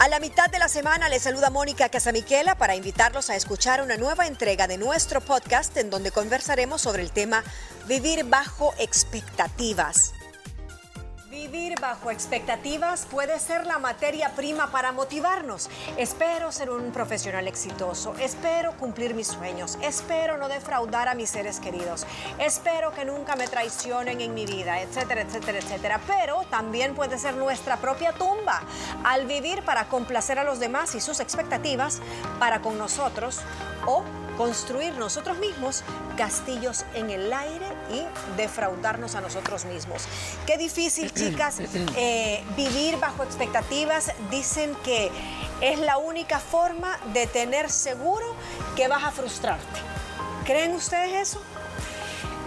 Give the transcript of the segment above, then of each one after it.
A la mitad de la semana les saluda Mónica Casamiquela para invitarlos a escuchar una nueva entrega de nuestro podcast en donde conversaremos sobre el tema Vivir bajo expectativas. Vivir bajo expectativas puede ser la materia prima para motivarnos. Espero ser un profesional exitoso, espero cumplir mis sueños, espero no defraudar a mis seres queridos, espero que nunca me traicionen en mi vida, etcétera, etcétera, etcétera. Pero también puede ser nuestra propia tumba al vivir para complacer a los demás y sus expectativas para con nosotros o construir nosotros mismos castillos en el aire y defraudarnos a nosotros mismos. Qué difícil, chicas, eh, vivir bajo expectativas. Dicen que es la única forma de tener seguro que vas a frustrarte. ¿Creen ustedes eso?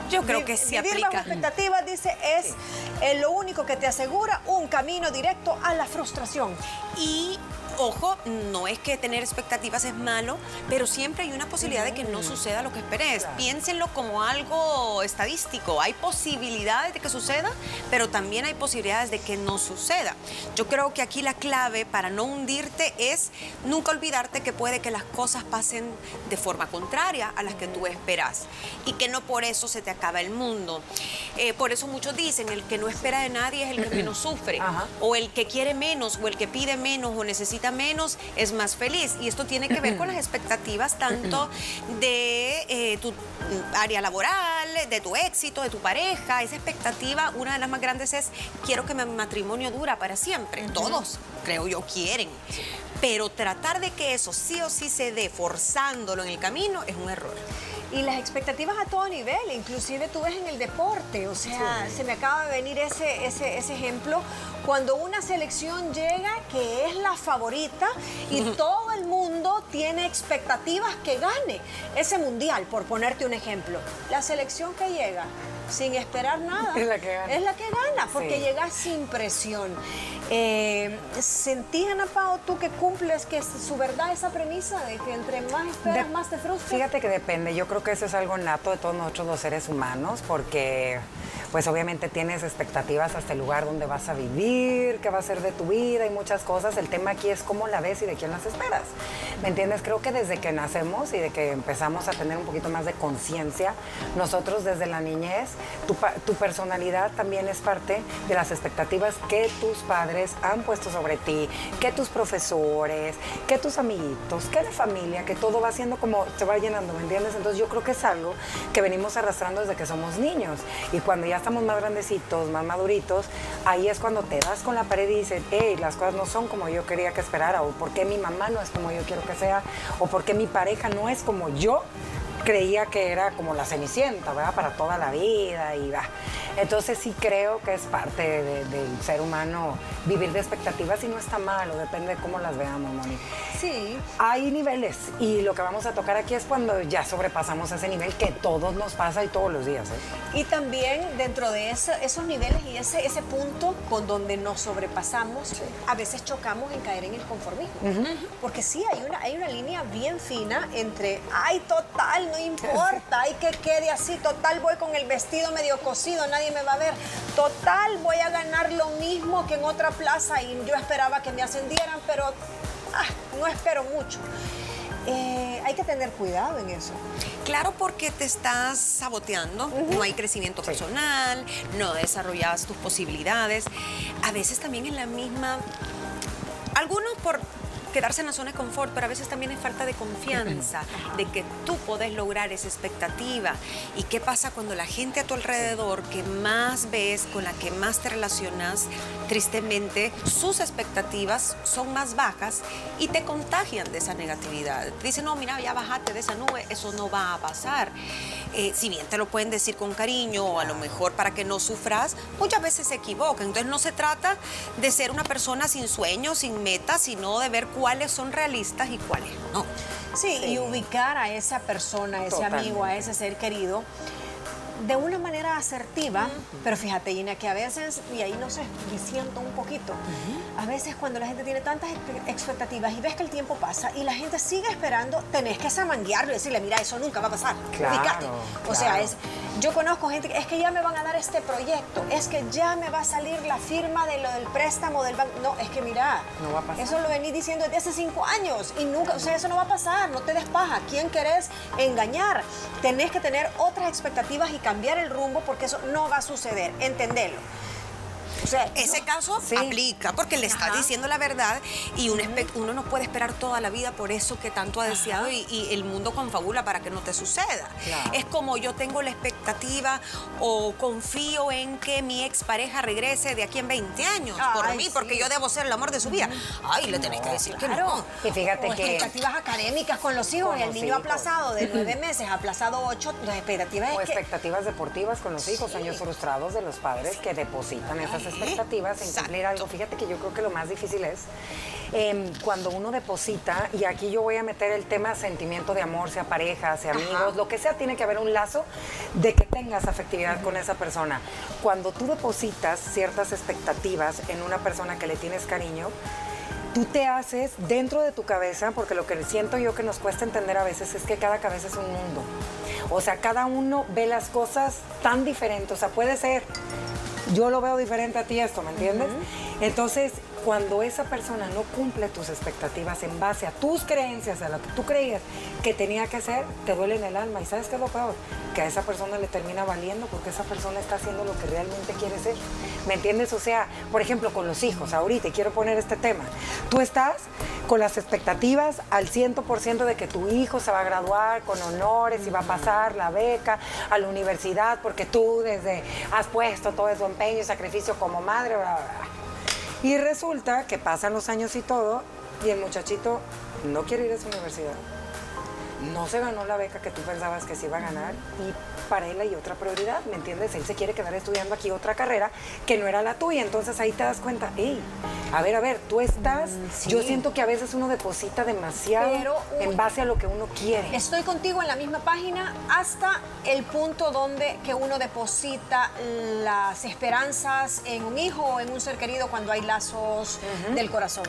Yo creo que sí Vivir aplica. bajo expectativas, dice, es eh, lo único que te asegura un camino directo a la frustración. Y ojo, no es que tener expectativas es malo, pero siempre hay una posibilidad de que no suceda lo que esperes. Piénsenlo como algo estadístico. Hay posibilidades de que suceda, pero también hay posibilidades de que no suceda. Yo creo que aquí la clave para no hundirte es nunca olvidarte que puede que las cosas pasen de forma contraria a las que tú esperas y que no por eso se te acaba el mundo. Eh, por eso muchos dicen, el que no espera de nadie es el que menos sufre, o el que quiere menos, o el que pide menos, o necesita menos, es más feliz. Y esto tiene que ver con las expectativas tanto de eh, tu área laboral, de tu éxito, de tu pareja. Esa expectativa, una de las más grandes es, quiero que mi matrimonio dura para siempre. Todos, creo yo, quieren. Pero tratar de que eso sí o sí se dé forzándolo en el camino es un error. Y las expectativas a todo nivel, inclusive tú ves en el deporte, o sea, se me acaba de venir ese, ese, ese ejemplo, cuando una selección llega que es la favorita y todo el mundo tiene expectativas que gane ese mundial, por ponerte un ejemplo. La selección que llega sin esperar nada Es la que gana. es la que gana, porque Sí. llega sin presión. Eh, ¿Sentís, Ana Pao, tú que cumples que su verdad esa premisa de que entre más esperas, De- más te frustras? Fíjate que depende, yo creo que eso es algo nato de todos nosotros los seres humanos, porque pues obviamente tienes expectativas hasta el lugar donde vas a vivir, qué va a ser de tu vida y muchas cosas. El tema aquí es cómo la ves y de quién las esperas. ¿Me entiendes? Creo que desde que nacemos y de que empezamos a tener un poquito más de conciencia, nosotros desde la niñez, tu, tu personalidad también es parte de las expectativas que tus padres han puesto sobre ti, que tus profesores, que tus amiguitos, que la familia, que todo va siendo como se va llenando, ¿me entiendes? Entonces yo creo que es algo que venimos arrastrando desde que somos niños. Y cuando ya estamos más grandecitos, más maduritos, ahí es cuando te das con la pared y dices, hey, las cosas no son como yo quería que esperara, o por qué mi mamá no es como yo quiero que sea, o por qué mi pareja no es como yo creía que era como la cenicienta, ¿verdad? Para toda la vida y va. Entonces sí creo que es parte de- del ser humano vivir de expectativas y no está mal, o depende de cómo las veamos, Moni. Sí, Hay niveles y lo que vamos a tocar aquí es cuando ya sobrepasamos ese nivel que todos nos pasa y todos los días. ¿eh? Y también dentro de esos niveles y ese, ese punto con donde nos sobrepasamos, a veces chocamos en caer en el conformismo. Porque sí, hay una, hay una línea bien fina entre, ay, total, no importa, ay, que quede así, total, voy con el vestido medio cosido, nadie me va a ver, total, voy a ganar lo mismo que en otra plaza y yo esperaba que me ascendieran, pero ah, no espero mucho. Eh, hay que tener cuidado en eso. Claro, porque te estás saboteando, no hay crecimiento personal, no desarrollas tus posibilidades. A veces también en la misma. Algunos por quedarse en la zona de confort, pero a veces también es falta de confianza, de que tú podés lograr esa expectativa. ¿Y qué pasa cuando la gente a tu alrededor que más ves, con la que más te relacionas, tristemente, sus expectativas son más bajas y te contagian de esa negatividad? Te dicen, no, mira, ya bajate de esa nube, eso no va a pasar. Eh, si bien te lo pueden decir con cariño o a lo mejor para que no sufras, muchas veces se equivocan. Entonces no se trata de ser una persona sin sueños, sin metas, sino de ver cuáles son realistas y cuáles no. Sí, y ubicar a esa persona, a ese Totalmente. amigo, a ese ser querido de una manera asertiva, pero fíjate, Gina, que a veces, y ahí no sé, diciendo un poquito, a veces cuando la gente tiene tantas expectativas y ves que el tiempo pasa y la gente sigue esperando, tenés que samanguearlo y decirle, mira, eso nunca va a pasar. Claro, O sea, es, yo conozco gente que es que ya me van a dar este proyecto, es que ya me va a salir la firma de lo del préstamo del banco. No, es que mira, no va a pasar. eso lo vení diciendo desde hace cinco años y nunca, o sea, eso no va a pasar, no te des paja. ¿Quién querés engañar? Tenés que tener otras expectativas y cambiar el rumbo porque eso no va a suceder. Entendelo. O sea, ese caso aplica porque le estás diciendo la verdad y un uno no puede esperar toda la vida por eso que tanto ha deseado y, el mundo confabula para que no te suceda. Es como yo tengo la expectativa o confío en que mi expareja regrese de aquí en 20 años por mí, porque yo debo ser el amor de su vida. Ay, le tenés que decir que no. Y fíjate que... expectativas académicas con los hijos. Y el niño aplazado de nueve meses, aplazado ocho, las expectativas O expectativas deportivas con los hijos, años frustrados de los padres que depositan esas expectativas en cumplir algo. Fíjate que yo creo que lo más difícil es em, cuando uno deposita, y aquí yo voy a meter el tema sentimiento de amor, sea pareja, sea amigos, lo que sea, tiene que haber un lazo de que tengas afectividad con esa persona. Cuando tú depositas ciertas expectativas en una persona que le tienes cariño, tú te haces dentro de tu cabeza, porque lo que siento yo que nos cuesta entender a veces es que cada cabeza es un mundo. O sea, cada uno ve las cosas tan diferentes. O sea, puede ser yo lo veo diferente a ti esto, ¿me entiendes? Entonces, cuando esa persona no cumple tus expectativas en base a tus creencias, a lo que tú creías que tenía que hacer, te duele en el alma. ¿Y sabes qué es lo peor? Que a esa persona le termina valiendo porque esa persona está haciendo lo que realmente quiere ser. ¿Me entiendes? O sea, por ejemplo, con los hijos, ahorita, quiero poner este tema. Tú estás con las expectativas al 100% de que tu hijo se va a graduar con honores y va a pasar la beca a la universidad porque tú desde has puesto todo tu empeño y sacrificio como madre. Y resulta que pasan los años y todo y el muchachito no quiere ir a esa universidad no se ganó la beca que tú pensabas que se iba a ganar y para él hay otra prioridad, ¿me entiendes? Él se quiere quedar estudiando aquí otra carrera que no era la tuya, entonces ahí te das cuenta, hey, a ver, a ver, tú estás, mm, yo siento que a veces uno deposita demasiado en base a lo que uno quiere. Estoy contigo en la misma página hasta el punto donde que uno deposita las esperanzas en un hijo o en un ser querido cuando hay lazos del corazón.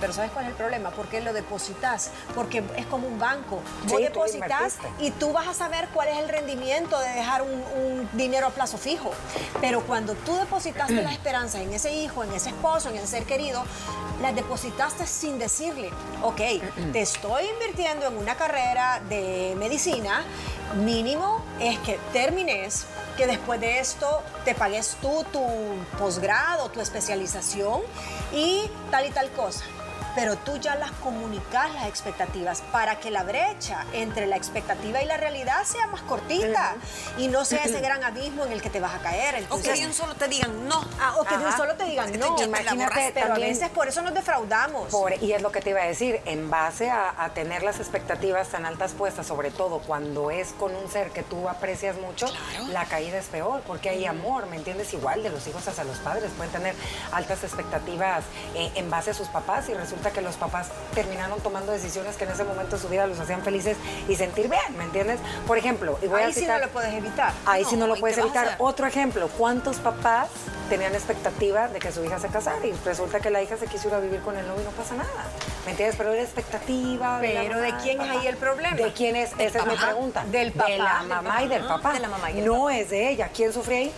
Pero ¿sabes cuál es el problema? ¿Por qué lo depositas? Porque es como un banco. Vos depositas y tú vas a saber cuál es el rendimiento de dejar un, dinero a plazo fijo. Pero cuando tú depositaste la esperanza en ese hijo, en ese esposo, en ese ser querido, la depositaste sin decirle, ok, te estoy invirtiendo en una carrera de medicina, mínimo es que termines, que después de esto te pagues tú tu posgrado, tu especialización y tal y tal cosa pero tú ya las comunicas las expectativas para que la brecha entre la expectativa y la realidad sea más cortita y no sea ese gran abismo en el que te vas a caer. o que de un solo te digan no. Ah, o que de un solo te digan no. Imagínate, pero a veces por eso nos defraudamos. y es lo que te iba a decir, en base a, tener las expectativas tan altas puestas, sobre todo cuando es con un ser que tú aprecias mucho, la caída es peor, porque hay amor, ¿me entiendes? Igual de los hijos hacia los padres, pueden tener altas expectativas eh, en base a sus papás y resulta que los papás terminaron tomando decisiones que en ese momento de su vida los hacían felices y sentir bien, ¿me entiendes? Por ejemplo, y voy ahí a sí no lo puedes evitar. Ahí sí no lo puedes evitar. Otro ejemplo, ¿cuántos papás tenían expectativa de que su hija se casara y resulta que la hija se quiso ir a vivir con el novio y no pasa nada? ¿Me entiendes? Pero era expectativa. Pero ¿de, quién es ahí el problema? ¿De quién es? Esa es mi pregunta. Del papá. De la mamá y del papá. De la mamá y no es de ella. ¿Quién sufre ahí?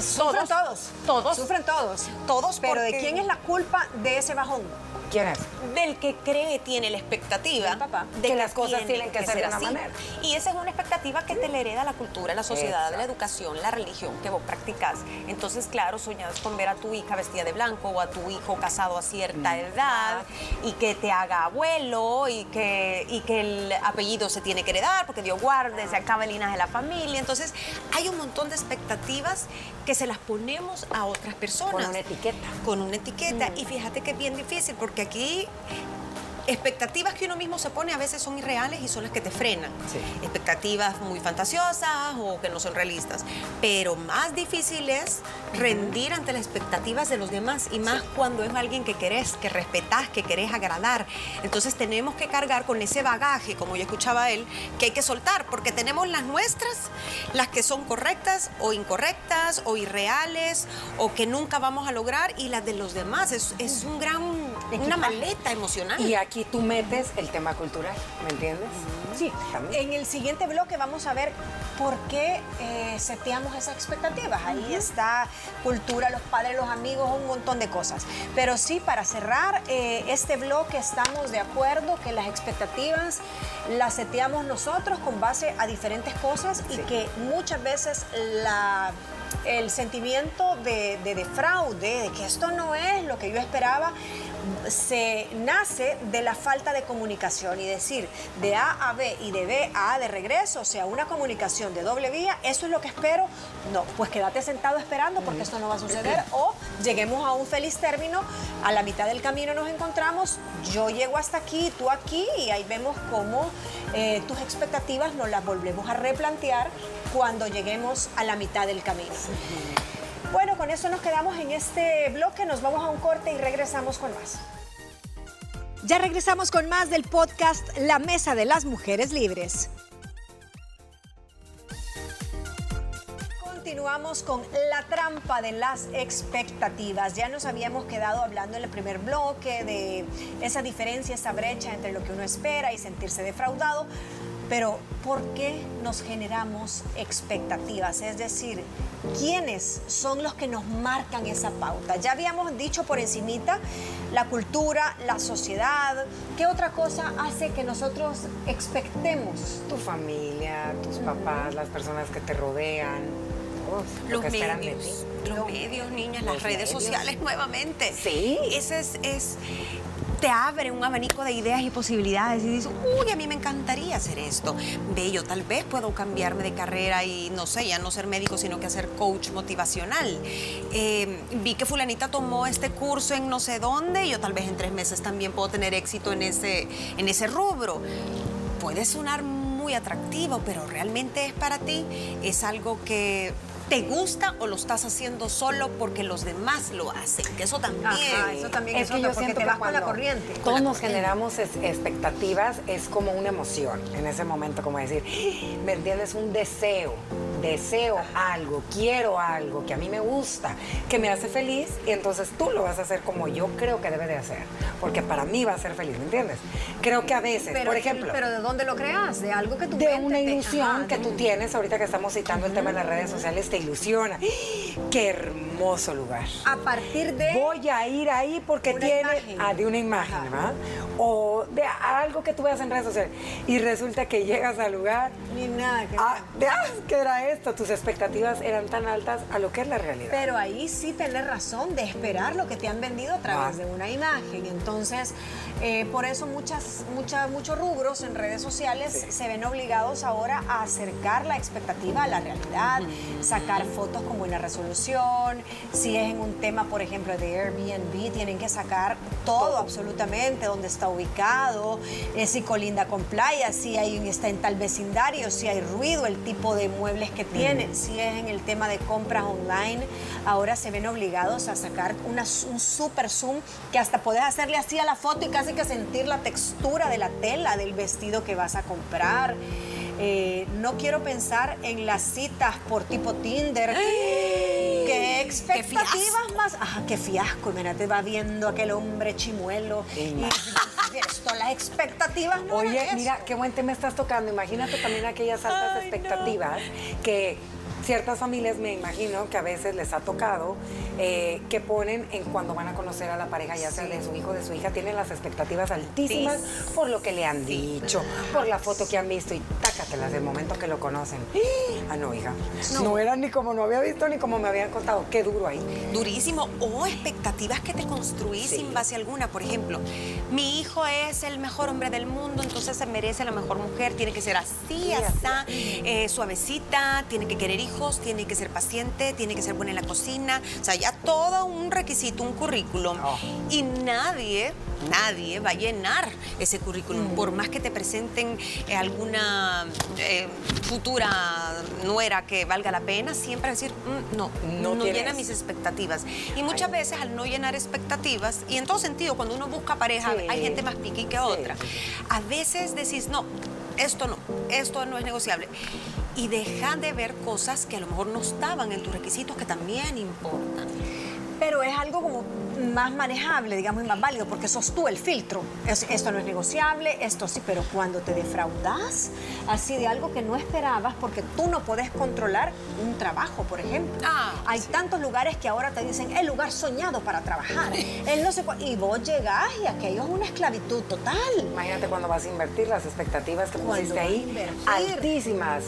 Sufren todos. Todos. Sufren todos. Todos. Pero ¿de quién es la culpa de ese bajón? ¿Quién es? Del que cree, tiene la expectativa de que, las cosas tienen que, ser de una manera. Y esa es una expectativa que te le hereda la cultura, la sociedad, la educación, la religión que vos practicas. Entonces, claro, soñas con ver a tu hija vestida de blanco o a tu hijo casado a cierta mm. edad y que te haga abuelo y que, y que el apellido se tiene que heredar porque Dios guarde, se acaba el linaje de la familia. Entonces, hay un montón de expectativas que se las ponemos a otras personas. Con una etiqueta. Con una etiqueta. Mm. Y fíjate que es bien difícil porque aquí expectativas que uno mismo se pone a veces son irreales y son las que te frenan. Expectativas muy fantasiosas o que no son realistas. Pero más difícil es rendir ante las expectativas de los demás y más cuando es alguien que querés, que respetás, que querés agradar. Entonces tenemos que cargar con ese bagaje, como yo escuchaba él, que hay que soltar, porque tenemos las nuestras, las que son correctas o incorrectas o irreales o que nunca vamos a lograr y las de los demás. Es, es un gran, una maleta emocional. Y aquí tú metes el tema cultural, ¿me entiendes? Sí, en el siguiente bloque vamos a ver por qué eh, seteamos esas expectativas. Ahí está cultura, los padres, los amigos, un montón de cosas. Pero sí, para cerrar eh, este bloque estamos de acuerdo que las expectativas las seteamos nosotros con base a diferentes cosas y que muchas veces la el sentimiento de, de, de, fraude, de que esto no es lo que yo esperaba, se nace de la falta de comunicación y decir de A a B y de B a A de regreso, o sea, una comunicación de doble vía, eso es lo que espero. No, pues quédate sentado esperando porque esto no va a suceder o lleguemos a un feliz término, a la mitad del camino nos encontramos, yo llego hasta aquí, tú aquí y ahí vemos cómo eh, tus expectativas nos las volvemos a replantear cuando lleguemos a la mitad del camino. Bueno, con eso nos quedamos en este bloque, nos vamos a un corte y regresamos con más. Ya regresamos con más del podcast La Mesa de las Mujeres Libres. Continuamos con la trampa de las expectativas. Ya nos habíamos quedado hablando en el primer bloque de esa diferencia, esa brecha entre lo que uno espera y sentirse defraudado. Pero ¿por qué nos generamos expectativas? Es decir, ¿quiénes son los que nos marcan esa pauta? Ya habíamos dicho por encimita la cultura, la sociedad. ¿Qué otra cosa hace que nosotros expectemos? Tu familia, tus papás, las personas que te rodean. los medios, los medios, niñas, las redes sociales nuevamente. Sí. Ese es, es te abre un abanico de ideas y posibilidades y dices, uy, a mí me encantaría hacer esto. Bello, tal vez puedo cambiarme de carrera y no sé, ya no ser médico, sino que hacer coach motivacional. Eh, vi que fulanita tomó este curso en no sé dónde yo tal vez en tres meses también puedo tener éxito en ese, en ese rubro. Puede sonar muy atractivo, pero realmente es para ti, es algo que te gusta o lo estás haciendo solo porque los demás lo hacen. Que eso también. eso también es, es porque te vas con la corriente. Todos nos generamos expectativas, es como una emoción en ese momento, como decir, ¿me entiendes? Un deseo. Deseo algo, quiero algo que a mí me gusta, que me hace feliz, y entonces tú lo vas a hacer como yo creo que debe de hacer, porque para mí va a ser feliz, ¿me entiendes? Creo que a veces, por ejemplo. Pero ¿de dónde lo creas? De algo que tú De una ilusión que tú tienes, ahorita que estamos citando el tema de las redes sociales, te ilusiona. ¡Qué hermoso lugar! A partir de... Voy a ir ahí porque tiene... Ah, de una imagen, ¿verdad? O de algo que tú veas en redes sociales. Y resulta que llegas al lugar... Ni nada. Que ah, ¿qué era esto? Tus expectativas eran tan altas a lo que es la realidad. Pero ahí sí tenés razón de esperar lo que te han vendido a través ah. de una imagen. Entonces, eh, por eso muchas, muchas, muchos rubros en redes sociales se ven obligados ahora a acercar la expectativa a la realidad, sacar fotos con buena resolución. Si es en un tema, por ejemplo, de Airbnb, tienen que sacar todo, absolutamente, dónde está ubicado, eh, si colinda con playa, si hay, está en tal vecindario, si hay ruido, el tipo de muebles que tiene, si es en el tema de compras online, ahora se ven obligados a sacar una, un super zoom que hasta puedes hacerle así a la foto y casi que sentir la textura de la tela del vestido que vas a comprar. Eh, no quiero pensar en las citas por tipo Tinder. ¿Qué expectativas más? Qué fiasco. Mira, te va viendo aquel hombre chimuelo. Y, esto, las expectativas no Oye, mira, qué buen tema estás tocando. Imagínate también aquellas altas expectativas que ciertas familias me imagino que a veces les ha tocado eh, que ponen en cuando van a conocer a la pareja, ya sea de su hijo o de su hija, tienen las expectativas altísimas por lo que le han dicho, por la foto que han visto y tácatelas del momento que lo conocen. Ah, no, hija. No. era ni como no había visto ni como me habían contado. Qué duro ahí. Durísimo. O expectativas que te construís sin base alguna. Por ejemplo, mi hijo es el mejor hombre del mundo, entonces se merece la mejor mujer, tiene que ser así, así, eh, suavecita, tiene que querer hijos, tiene que ser paciente, tiene que ser buena en la cocina. O sea, ya todo un requisito, un currículum, Oh. y nadie, nadie va a llenar ese currículum, por más que te presenten eh, alguna eh, futura nuera que valga la pena, siempre decir, "Mm, no, No no, llena mis expectativas. Y muchas veces al no llenar expectativas, y en todo sentido, cuando uno busca pareja, Sí. hay gente más piqui que Sí, otra. A veces decís, no, esto no, esto no es negociable. Y dejan de ver cosas que a lo mejor no estaban en tus requisitos que también importan. Pero es algo como más manejable, digamos, y más válido, porque sos tú el filtro. Es- esto no es negociable, esto sí, pero cuando te defraudas así de algo que no esperabas, porque tú no puedes controlar un trabajo, por ejemplo. Ah, Hay tantos lugares que ahora te dicen el lugar soñado para trabajar. El no sé cuál- y vos llegás y aquello es una esclavitud total. Imagínate cuando vas a invertir las expectativas que pusiste vas a ahí, altísimas.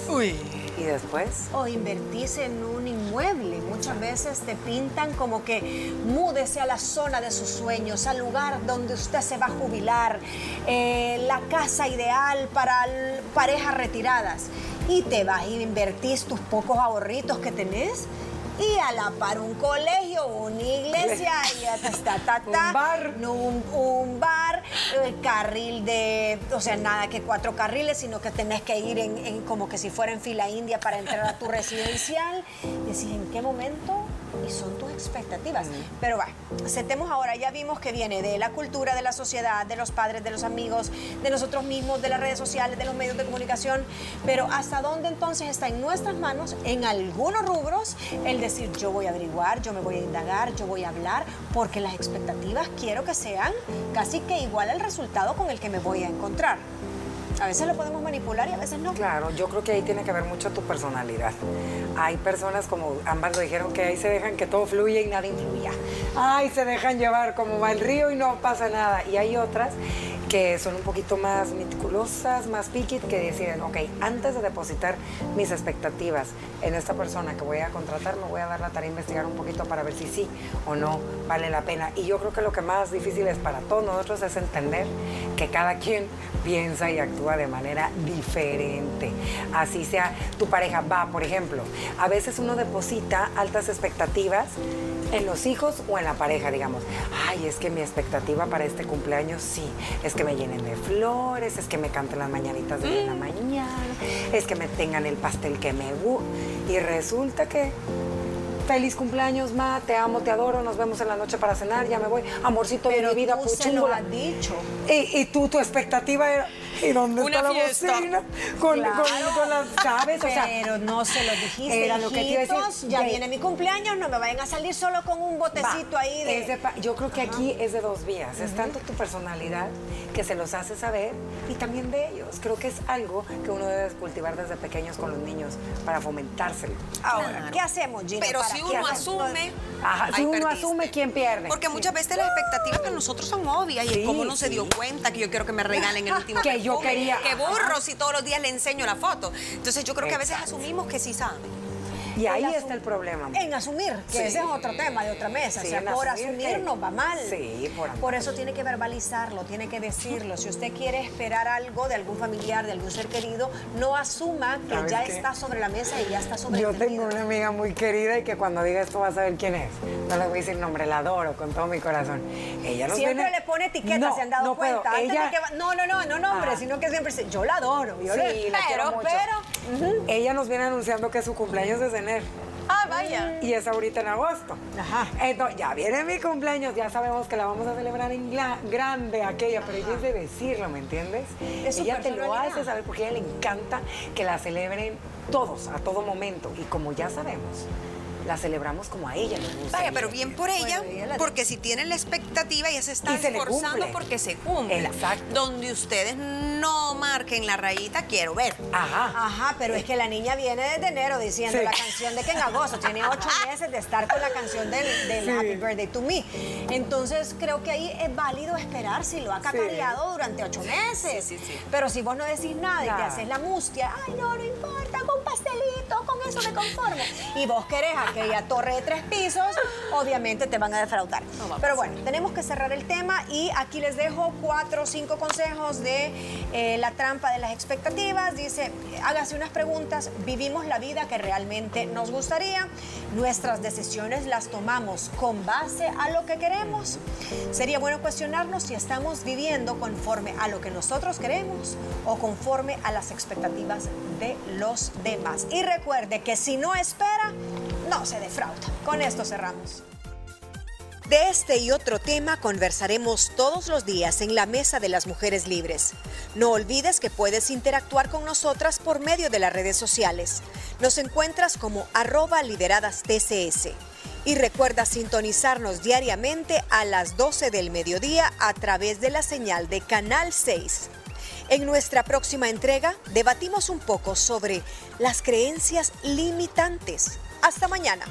Después, o invertís en un inmueble. Muchas veces te pintan como que múdese a la zona de sus sueños, al lugar donde usted se va a jubilar, eh, la casa ideal para parejas retiradas. Y te vas y invertís tus pocos ahorritos que tenés. Y a la par un colegio, una iglesia, y ya está, ta, ta, ta, Un bar. un, un bar, el carril de, o sea, nada que cuatro carriles, sino que tenés que ir en, en como que si fuera en fila india para entrar a tu residencial. Decís, ¿en qué momento? Y son tus expectativas. Pero va, setemos ahora, ya vimos que viene de la cultura, de la sociedad, de los padres, de los amigos, de nosotros mismos, de las redes sociales, de los medios de comunicación. Pero ¿hasta dónde entonces está en nuestras manos, en algunos rubros, el decir, yo voy a averiguar, yo me voy a indagar, yo voy a hablar, porque las expectativas quiero que sean casi que igual al resultado con el que me voy a encontrar. A veces lo podemos manipular y a veces no. claro, yo creo que ahí tiene que ver mucho tu personalidad. Hay personas como ambas lo dijeron que ahí se dejan que todo fluya y nada influya. Ay, se dejan llevar como va el río y no pasa nada. Y hay otras que son un poquito más meticulosas, más picky, que deciden, ok, antes de depositar mis expectativas en esta persona que voy a contratar, me voy a dar la tarea de investigar un poquito para ver si sí o no vale la pena. Y yo creo que lo que más difícil es para todos nosotros es entender que cada quien piensa y actúa de manera diferente. Así sea tu pareja va, por ejemplo, a veces uno deposita altas expectativas en los hijos o en la pareja, digamos. Ay, es que mi expectativa para este cumpleaños sí, es que me llenen de flores, es que me canten las mañanitas de la mañana, es que me tengan el pastel que me gusta. Y resulta que Feliz cumpleaños, Ma, te amo, te adoro, nos vemos en la noche para cenar, ya me voy. Amorcito Pero de mi vida, tú se lo has dicho. Y, y tú, tu expectativa era, ¿y dónde Una está la fiesta. bocina? Con, Claro. con, con las, ¿sabes? O sea, Pero no se lo dijiste. era lo que te iba a decir. Ya De- viene mi cumpleaños, no me vayan a salir solo con un botecito Va, ahí de. es de pa- yo creo que aquí es de dos vías. Es tanto tu personalidad que se los hace saber y también de ellos. Creo que es algo que uno debe cultivar desde pequeños con los niños para fomentárselo. Ahora, Claro. ¿qué hacemos, Gina? Pero si que uno asume. Ajá, si uno perdiste. asume, ¿quién pierde? Porque muchas veces las expectativas para nosotros son obvias y Sí, como no se dio cuenta que yo quiero que me regalen el último Que yo quería. que burro si todos los días le enseño la foto. Entonces yo creo que a veces asumimos que sí saben. Y ahí está el problema. amor. En asumir, que Sí. ese es otro tema de otra mesa. Sí, o sea, por asumir que- nos va mal. Sí, por amor. Por eso tiene que verbalizarlo, tiene que decirlo. Si usted quiere esperar algo de algún familiar, de algún ser querido, no asuma que ¿Sabes ya qué? está sobre la mesa y ya está sobre Yo tengo una amiga muy querida y que cuando diga esto vas a saber quién es. No le voy a decir nombre, la adoro con todo mi corazón. Ella nos Siempre viene- le pone etiquetas, No, se han dado no cuenta. Antes de Ella, que va- No, no, no, no nombre, Ah. sino que siempre dice, yo la adoro. Yo Sí, le- la quiero pero, ella nos viene anunciando que su cumpleaños es enero. Ah, vaya. Y es ahorita en agosto. Ajá. Entonces, ya viene mi cumpleaños, ya sabemos que la vamos a celebrar en grande aquella, pero ella es de decirlo, ¿me entiendes? Es ella te lo hace saber porque a ella le encanta que la celebren todos, a todo momento. Y como ya sabemos, la celebramos como a ella gusta. Vaya, pero bien por ella, Bueno, ella la- porque si tienen la expectativa, ella se está Y esforzando cumple. porque se cumpla. Exacto. Donde ustedes no marquen la rayita, quiero ver. Ajá. Ajá, pero es que la niña viene desde enero diciendo Sí. la canción de que en agosto tiene ocho meses de estar con la canción del, del Sí. Happy Birthday to Me. Entonces creo que ahí es válido esperar si lo ha cacareado durante ocho meses. Sí, sí, sí. Pero si vos no decís nada y te haces la mustia, ay no, no importa, con pastelito, con eso me conformo. Y vos querés aquella torre de tres pisos, obviamente te van a defraudar. Pero bueno, tenemos que cerrar el tema y aquí les dejo cuatro o cinco consejos de eh, la trampa de las expectativas. Dice, hágase unas preguntas, vivimos la vida que realmente nos gustaría, nuestras decisiones las tomamos con base a lo que queremos. Sería bueno cuestionarnos si estamos viviendo conforme a lo que nosotros queremos o conforme a las expectativas de los demás. Y recuerde que si no espera, no se defrauda. Con esto cerramos. De este y otro tema conversaremos todos los días en la Mesa de las Mujeres Libres. No olvides que puedes interactuar con nosotras por medio de las redes sociales. Nos encuentras como arroba lideradas TCS. Y recuerda sintonizarnos diariamente a las 12 del mediodía a través de la señal de Canal 6. En nuestra próxima entrega debatimos un poco sobre las creencias limitantes. Hasta mañana.